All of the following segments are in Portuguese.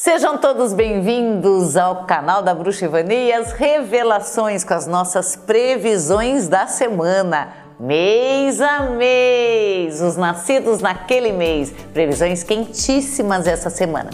Sejam todos bem-vindos ao canal da Bruxa Ivani e as revelações com as nossas previsões da semana, mês a mês, os nascidos naquele mês, previsões quentíssimas essa semana.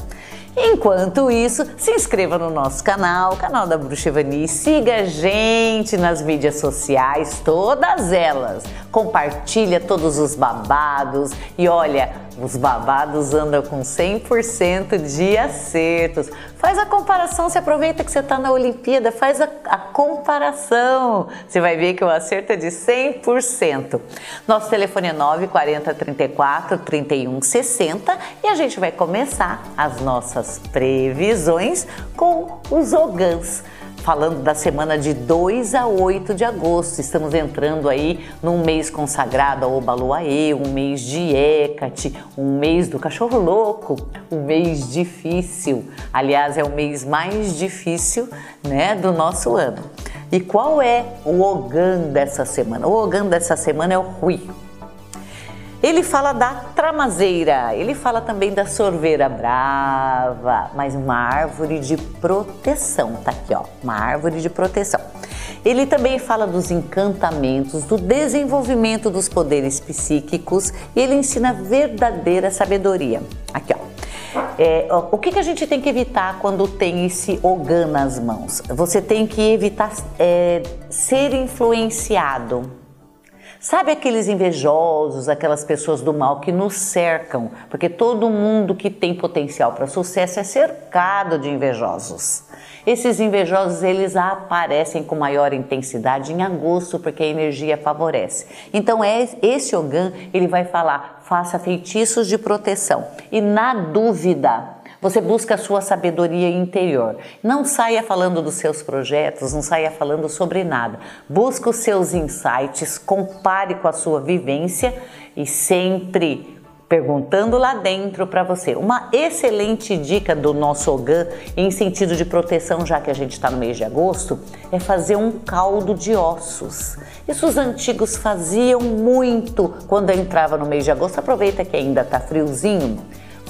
Enquanto isso, se inscreva no nosso canal, canal da Bruxa Ivani, siga a gente nas mídias sociais, todas elas. Compartilha todos os babados e olha, os babados andam com 100% de acertos. Faz a comparação, se aproveita que você está na Olimpíada, faz a, a, comparação. Você vai ver que o acerto é de 100%. Nosso telefone é 940 34 31 60 e a gente vai começar as nossas previsões com os ogãs falando da semana de 2 a 8 de agosto. Estamos entrando aí num mês consagrado ao Obaluaê, um mês de Hecate, um mês do cachorro louco, um mês difícil. Aliás, é o mês mais difícil, né, do nosso ano. E qual é o Ogã dessa semana? O Ogã dessa semana é o Rui. Ele fala da tramazeira, ele fala também da sorveira brava, mas uma árvore de proteção, tá aqui ó, uma árvore de proteção. Ele também fala dos encantamentos, do desenvolvimento dos poderes psíquicos e ele ensina verdadeira sabedoria. Aqui ó. É, o que, que, a gente tem que evitar quando tem esse ogã nas mãos? Você tem que evitar é, ser influenciado Sabe aqueles invejosos, aquelas pessoas do mal que nos cercam? Porque todo mundo que tem potencial para sucesso é cercado de invejosos. Esses invejosos eles aparecem com maior intensidade em agosto porque a energia favorece. Então é esse Ogã, ele vai falar: faça feitiços de proteção. E na dúvida, você busca a sua sabedoria interior. Não saia falando dos seus projetos, não saia falando sobre nada. Busca os seus insights, compare com a sua vivência e sempre perguntando lá dentro para você. Uma excelente dica do nosso Ogã em sentido de proteção, já que a gente está no mês de agosto, é fazer um caldo de ossos. Isso os antigos faziam muito quando entrava no mês de agosto. Aproveita que ainda está friozinho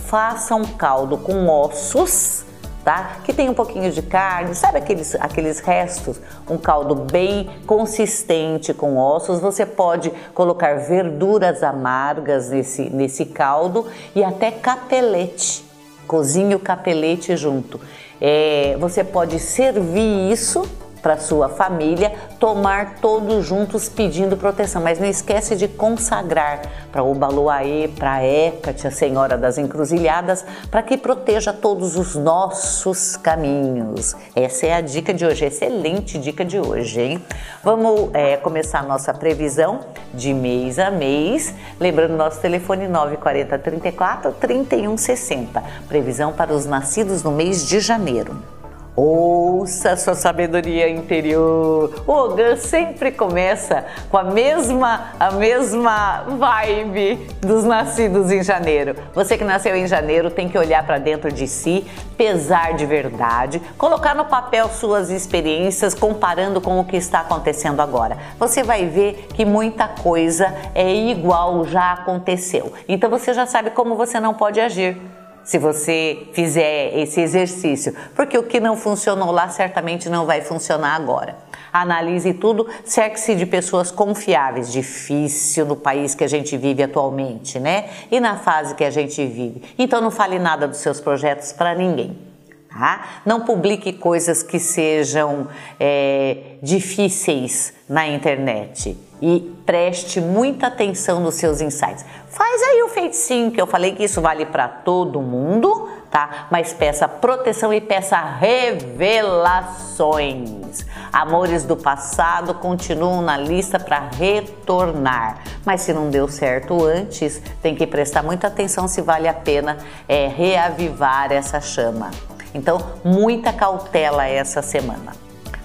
faça um caldo com ossos, tá? Que tem um pouquinho de carne, sabe aqueles, aqueles restos? Um caldo bem consistente com ossos. Você pode colocar verduras amargas nesse, nesse caldo e até capelete. Cozinhe o capelete junto. É, você pode servir isso para sua família, tomar todos juntos pedindo proteção. Mas não esquece de consagrar para o Baluaê, para Hécate, a Senhora das Encruzilhadas, para que proteja todos os nossos caminhos. Essa é a dica de hoje, excelente dica de hoje, hein? Vamos é, começar a nossa previsão de mês a mês. Lembrando nosso telefone 940 34 31 60. Previsão para os nascidos no mês de janeiro. Ouça sua sabedoria interior. O Ogã sempre começa com a mesma a mesma vibe dos nascidos em janeiro. Você que nasceu em janeiro tem que olhar para dentro de si, pesar de verdade, colocar no papel suas experiências comparando com o que está acontecendo agora. Você vai ver que muita coisa é igual já aconteceu. Então você já sabe como você não pode agir se você fizer esse exercício, porque o que não funcionou lá certamente não vai funcionar agora. Analise tudo, cerque-se de pessoas confiáveis. Difícil no país que a gente vive atualmente, né? E na fase que a gente vive. Então não fale nada dos seus projetos para ninguém. Tá? Não publique coisas que sejam é, difíceis na internet e preste muita atenção nos seus insights. Faz aí o feiticinho que eu falei que isso vale para todo mundo, tá? Mas peça proteção e peça revelações. Amores do passado continuam na lista para retornar. Mas se não deu certo antes, tem que prestar muita atenção se vale a pena é, reavivar essa chama. Então, muita cautela essa semana.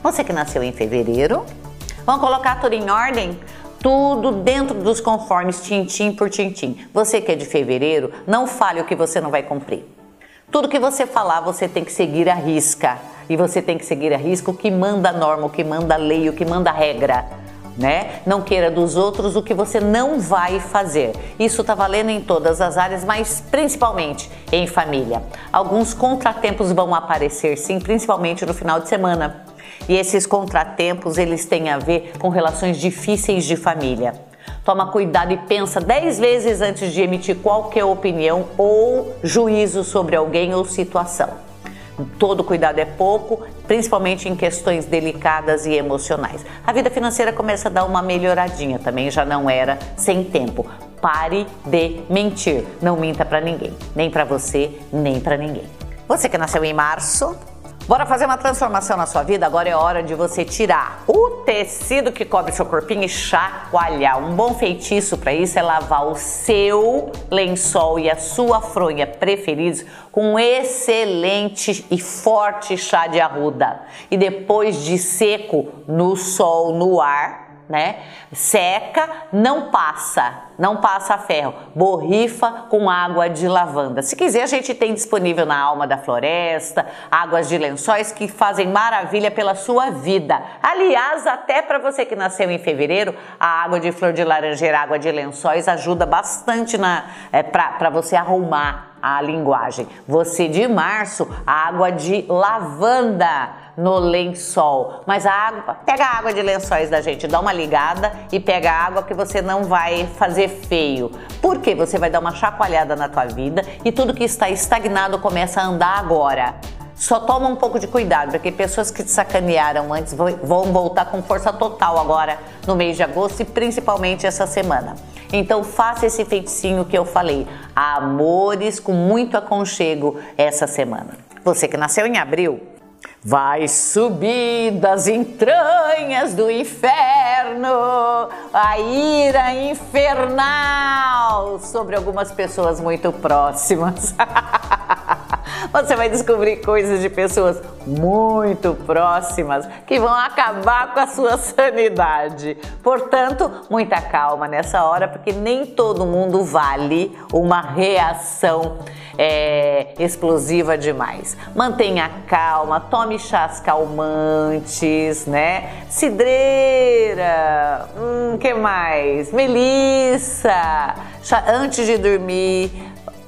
Você que nasceu em fevereiro, vamos colocar tudo em ordem? Tudo dentro dos conformes, tintim por tintim. Você que é de fevereiro, não fale o que você não vai cumprir. Tudo que você falar, você tem que seguir a risca. E você tem que seguir a risca o que manda a norma, o que manda a lei, o que manda a regra. Né? Não queira dos outros o que você não vai fazer. Isso está valendo em todas as áreas, mas principalmente em família. Alguns contratempos vão aparecer, sim, principalmente no final de semana. E esses contratempos, eles têm a ver com relações difíceis de família. Toma cuidado e pensa dez vezes antes de emitir qualquer opinião ou juízo sobre alguém ou situação. Todo cuidado é pouco, principalmente em questões delicadas e emocionais. A vida financeira começa a dar uma melhoradinha, também já não era sem tempo. Pare de mentir. Não minta para ninguém, nem para você, nem para ninguém. Você que nasceu em março, Bora fazer uma transformação na sua vida? Agora é hora de você tirar o tecido que cobre seu corpinho e chacoalhar. Um bom feitiço para isso é lavar o seu lençol e a sua fronha preferidos com um excelente e forte chá de arruda. E depois de seco, no sol, no ar, né? Seca, não passa, não passa ferro. Borrifa com água de lavanda. Se quiser, a gente tem disponível na Alma da Floresta, águas de lençóis que fazem maravilha pela sua vida. Aliás, até para você que nasceu em fevereiro, a água de flor de laranjeira, água de lençóis ajuda bastante na é, para você arrumar a linguagem. Você de março, água de lavanda no lençol. Mas a água, pega a água de lençóis da gente, dá uma ligada e pega a água que você não vai fazer feio. Porque você vai dar uma chacoalhada na tua vida e tudo que está estagnado começa a andar agora. Só toma um pouco de cuidado, porque pessoas que te sacanearam antes vão voltar com força total agora no mês de agosto e principalmente essa semana. Então faça esse feiticinho que eu falei. Amores com muito aconchego essa semana. Você que nasceu em abril, Vai subir das entranhas do inferno a ira infernal sobre algumas pessoas muito próximas. Você vai descobrir coisas de pessoas muito próximas que vão acabar com a sua sanidade. Portanto, muita calma nessa hora, porque nem todo mundo vale uma reação é, explosiva demais. Mantenha calma, tome chás calmantes, né? Cidreira, hum, que mais? Melissa, antes de dormir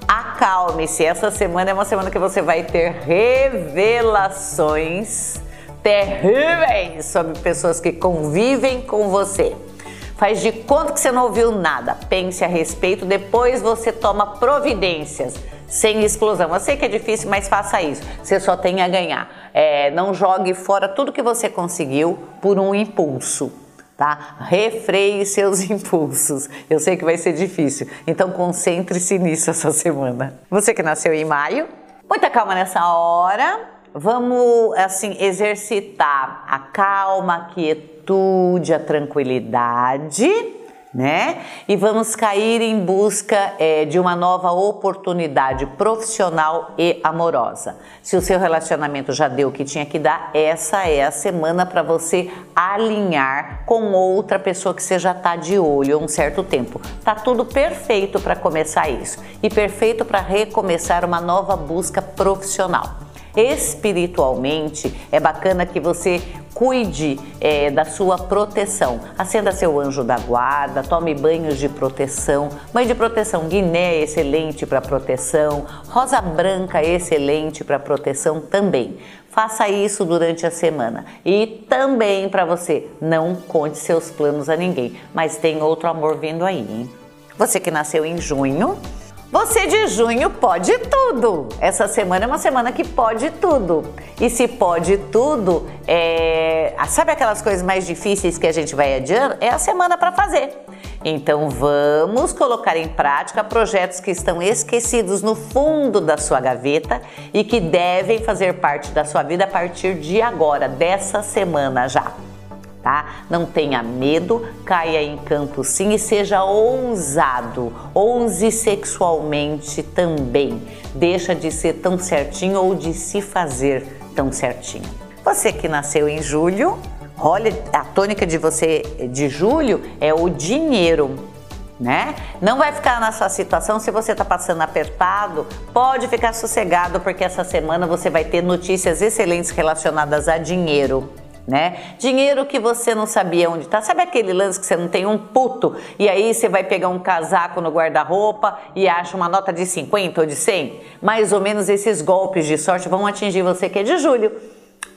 acalme-se. Essa semana é uma semana que você vai ter revelações terríveis sobre pessoas que convivem com você. Faz de conta que você não ouviu nada. Pense a respeito, depois você toma providências sem explosão. Eu sei que é difícil, mas faça isso. Você só tem a ganhar. É, não jogue fora tudo que você conseguiu por um impulso tá? Refreie seus impulsos. Eu sei que vai ser difícil, então concentre-se nisso essa semana. Você que nasceu em maio, muita calma nessa hora. Vamos assim exercitar a calma, a quietude, a tranquilidade né? E vamos cair em busca é, de uma nova oportunidade profissional e amorosa. Se o seu relacionamento já deu o que tinha que dar, essa é a semana para você alinhar com outra pessoa que você já está de olho um certo tempo. Tá tudo perfeito para começar isso e perfeito para recomeçar uma nova busca profissional. Espiritualmente, é bacana que você cuide é, da sua proteção. Acenda seu anjo da guarda, tome banhos de proteção. Banho de proteção Guiné é excelente para proteção, rosa branca é excelente para proteção também. Faça isso durante a semana. E também para você, não conte seus planos a ninguém, mas tem outro amor vindo aí, hein? Você que nasceu em junho, você de junho pode tudo. Essa semana é uma semana que pode tudo. E se pode tudo, é... sabe aquelas coisas mais difíceis que a gente vai adiando? É a semana para fazer. Então vamos colocar em prática projetos que estão esquecidos no fundo da sua gaveta e que devem fazer parte da sua vida a partir de agora, dessa semana já tá? Não tenha medo, caia em campo sim e seja ousado, ouse sexualmente também. Deixa de ser tão certinho ou de se fazer tão certinho. Você que nasceu em julho, olha, a tônica de você de julho é o dinheiro. Né? Não vai ficar nessa situação se você está passando apertado, pode ficar sossegado porque essa semana você vai ter notícias excelentes relacionadas a dinheiro né? Dinheiro que você não sabia onde tá. Sabe aquele lance que você não tem um puto e aí você vai pegar um casaco no guarda-roupa e acha uma nota de 50 ou de 100? Mais ou menos esses golpes de sorte vão atingir você que é de julho,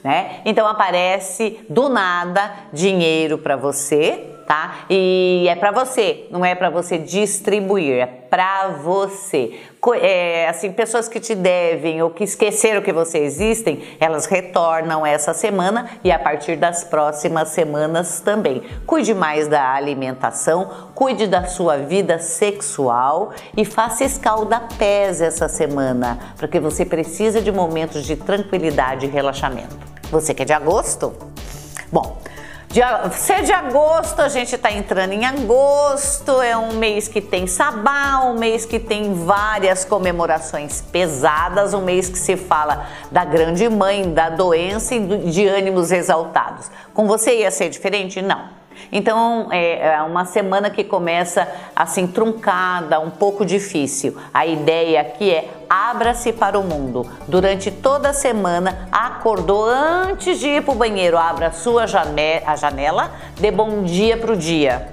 né? Então aparece do nada dinheiro para você, tá? E é para você, não é para você distribuir, é para você. É, assim, pessoas que te devem ou que esqueceram que você existem, elas retornam essa semana e a partir das próximas semanas também. Cuide mais da alimentação, cuide da sua vida sexual e faça escalda-pés essa semana, porque você precisa de momentos de tranquilidade e relaxamento. Você que é de agosto? Bom, ser de agosto, a gente está entrando em agosto, é um mês que tem sabá, um mês que tem várias comemorações pesadas, um mês que se fala da grande mãe, da doença e de ânimos exaltados. Com você ia ser diferente? Não. Então é, é uma semana que começa assim truncada, um pouco difícil. A ideia aqui é abra-se para o mundo. Durante toda a semana, acordou antes de ir para o banheiro, abra a sua janela, a janela, dê bom dia para o dia.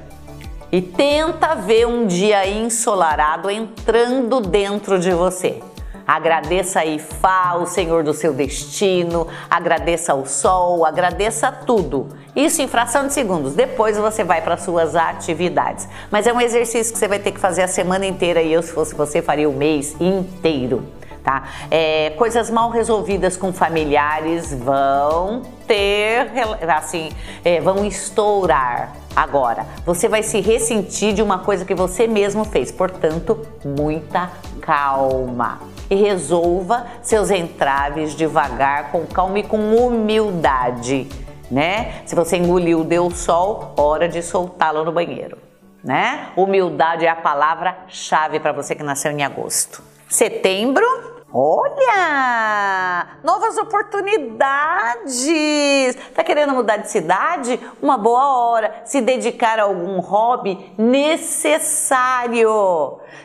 E tenta ver um dia ensolarado entrando dentro de você. Agradeça a Ifá, o Senhor do seu destino, agradeça ao Sol, agradeça tudo. Isso em fração de segundos. Depois você vai para suas atividades. Mas é um exercício que você vai ter que fazer a semana inteira e eu, se fosse você, faria o mês inteiro. Tá? É, coisas mal resolvidas com familiares vão ter, assim, é, vão estourar agora. Você vai se ressentir de uma coisa que você mesmo fez, portanto, muita calma e resolva seus entraves devagar, com calma e com humildade, né? Se você engoliu, deu sol, hora de soltá-lo no banheiro, né? Humildade é a palavra-chave para você que nasceu em agosto. Setembro, Olha! Novas oportunidades! Tá querendo mudar de cidade? Uma boa hora. Se dedicar a algum hobby necessário.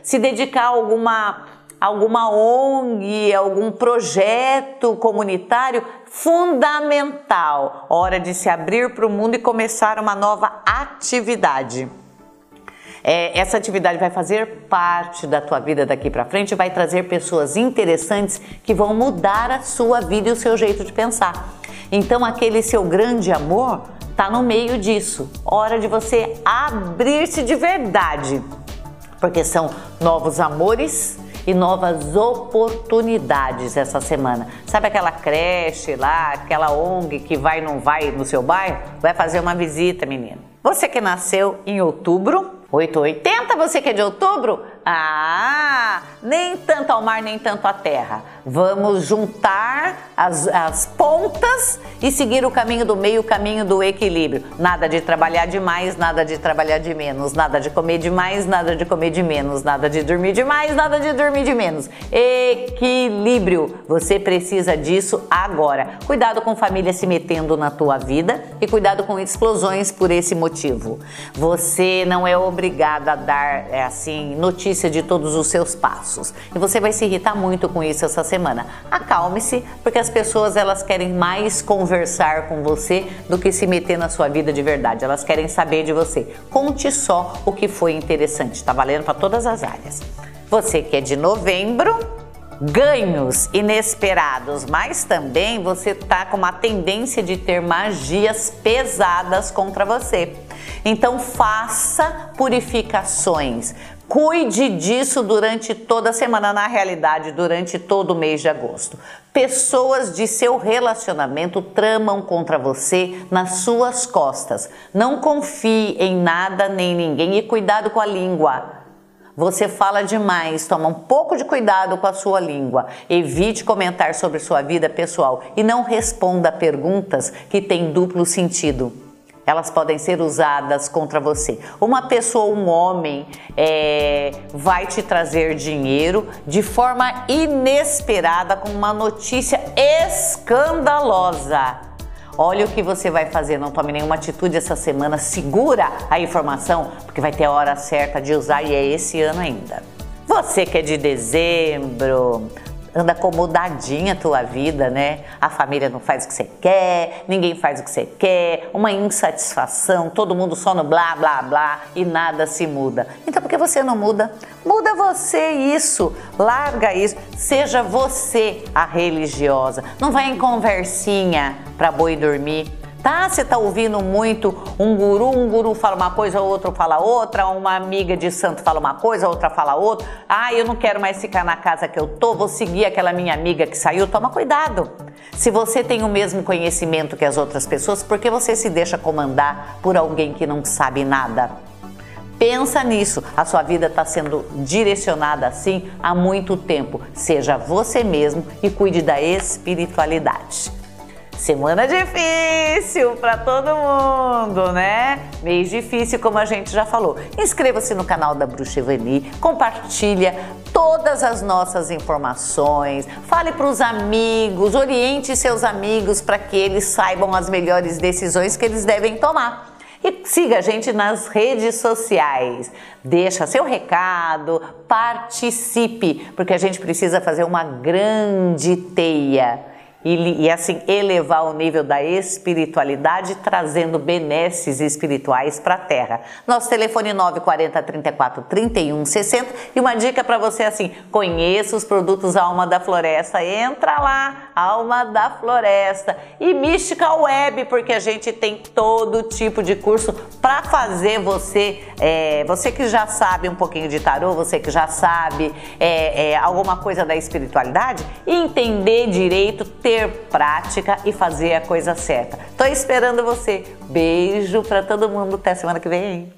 Se dedicar a alguma alguma ONG, algum projeto comunitário fundamental. Hora de se abrir para o mundo e começar uma nova atividade. É, essa atividade vai fazer parte da tua vida daqui para frente, vai trazer pessoas interessantes que vão mudar a sua vida e o seu jeito de pensar. Então, aquele seu grande amor está no meio disso. Hora de você abrir-se de verdade, porque são novos amores e novas oportunidades essa semana. Sabe aquela creche lá, aquela ONG que vai não vai no seu bairro? Vai fazer uma visita, menino. Você que nasceu em outubro, 880, você que é de outubro? Ah, nem tanto ao mar, nem tanto à terra. Vamos juntar as, as pontas e seguir o caminho do meio, o caminho do equilíbrio. Nada de trabalhar demais, nada de trabalhar de menos, nada de comer demais, nada de comer de menos, nada de dormir demais, nada de dormir de menos. Equilíbrio. Você precisa disso agora. Cuidado com família se metendo na tua vida e cuidado com explosões por esse motivo. Você não é obrigado a dar é, assim de todos os seus passos. E você vai se irritar muito com isso essa semana. Acalme-se, porque as pessoas elas querem mais conversar com você do que se meter na sua vida de verdade. Elas querem saber de você. Conte só o que foi interessante. Tá valendo para todas as áreas. Você que é de novembro, ganhos inesperados, mas também você tá com uma tendência de ter magias pesadas contra você. Então faça purificações. Cuide disso durante toda a semana, na realidade, durante todo o mês de agosto. Pessoas de seu relacionamento tramam contra você nas suas costas. Não confie em nada nem ninguém e cuidado com a língua. Você fala demais, toma um pouco de cuidado com a sua língua. Evite comentar sobre sua vida pessoal e não responda perguntas que têm duplo sentido elas podem ser usadas contra você. Uma pessoa, um homem, é, vai te trazer dinheiro de forma inesperada com uma notícia escandalosa. Olha o que você vai fazer, não tome nenhuma atitude essa semana, segura a informação, porque vai ter a hora certa de usar e é esse ano ainda. Você que é de dezembro, anda acomodadinha a tua vida, né? A família não faz o que você quer, ninguém faz o que você quer, uma insatisfação, todo mundo só no blá blá blá e nada se muda. Então por que você não muda? Muda você isso, larga isso, seja você a religiosa. Não vai em conversinha para boi dormir tá? Você tá ouvindo muito um guru, um guru fala uma coisa, outro fala outra, uma amiga de santo fala uma coisa, outra fala outra. Ah, eu não quero mais ficar na casa que eu tô, vou seguir aquela minha amiga que saiu. Toma cuidado. Se você tem o mesmo conhecimento que as outras pessoas, por que você se deixa comandar por alguém que não sabe nada? Pensa nisso, a sua vida está sendo direcionada assim há muito tempo. Seja você mesmo e cuide da espiritualidade. Semana difícil para todo mundo, né? Mês difícil, como a gente já falou. Inscreva-se no canal da Bruxa Evani, compartilha todas as nossas informações, fale para os amigos, oriente seus amigos para que eles saibam as melhores decisões que eles devem tomar. E siga a gente nas redes sociais. Deixa seu recado, participe, porque a gente precisa fazer uma grande teia e, e, assim elevar o nível da espiritualidade, trazendo benesses espirituais para a Terra. Nosso telefone 940 34 31 60 e uma dica para você assim: conheça os produtos Alma da Floresta, entra lá, Alma da Floresta. E Mística Web, porque a gente tem todo tipo de curso para fazer você, é, você que já sabe um pouquinho de tarô, você que já sabe é, é, alguma coisa da espiritualidade, entender direito, ter prática e fazer a coisa certa. Tô esperando você. Beijo para todo mundo. Até semana que vem.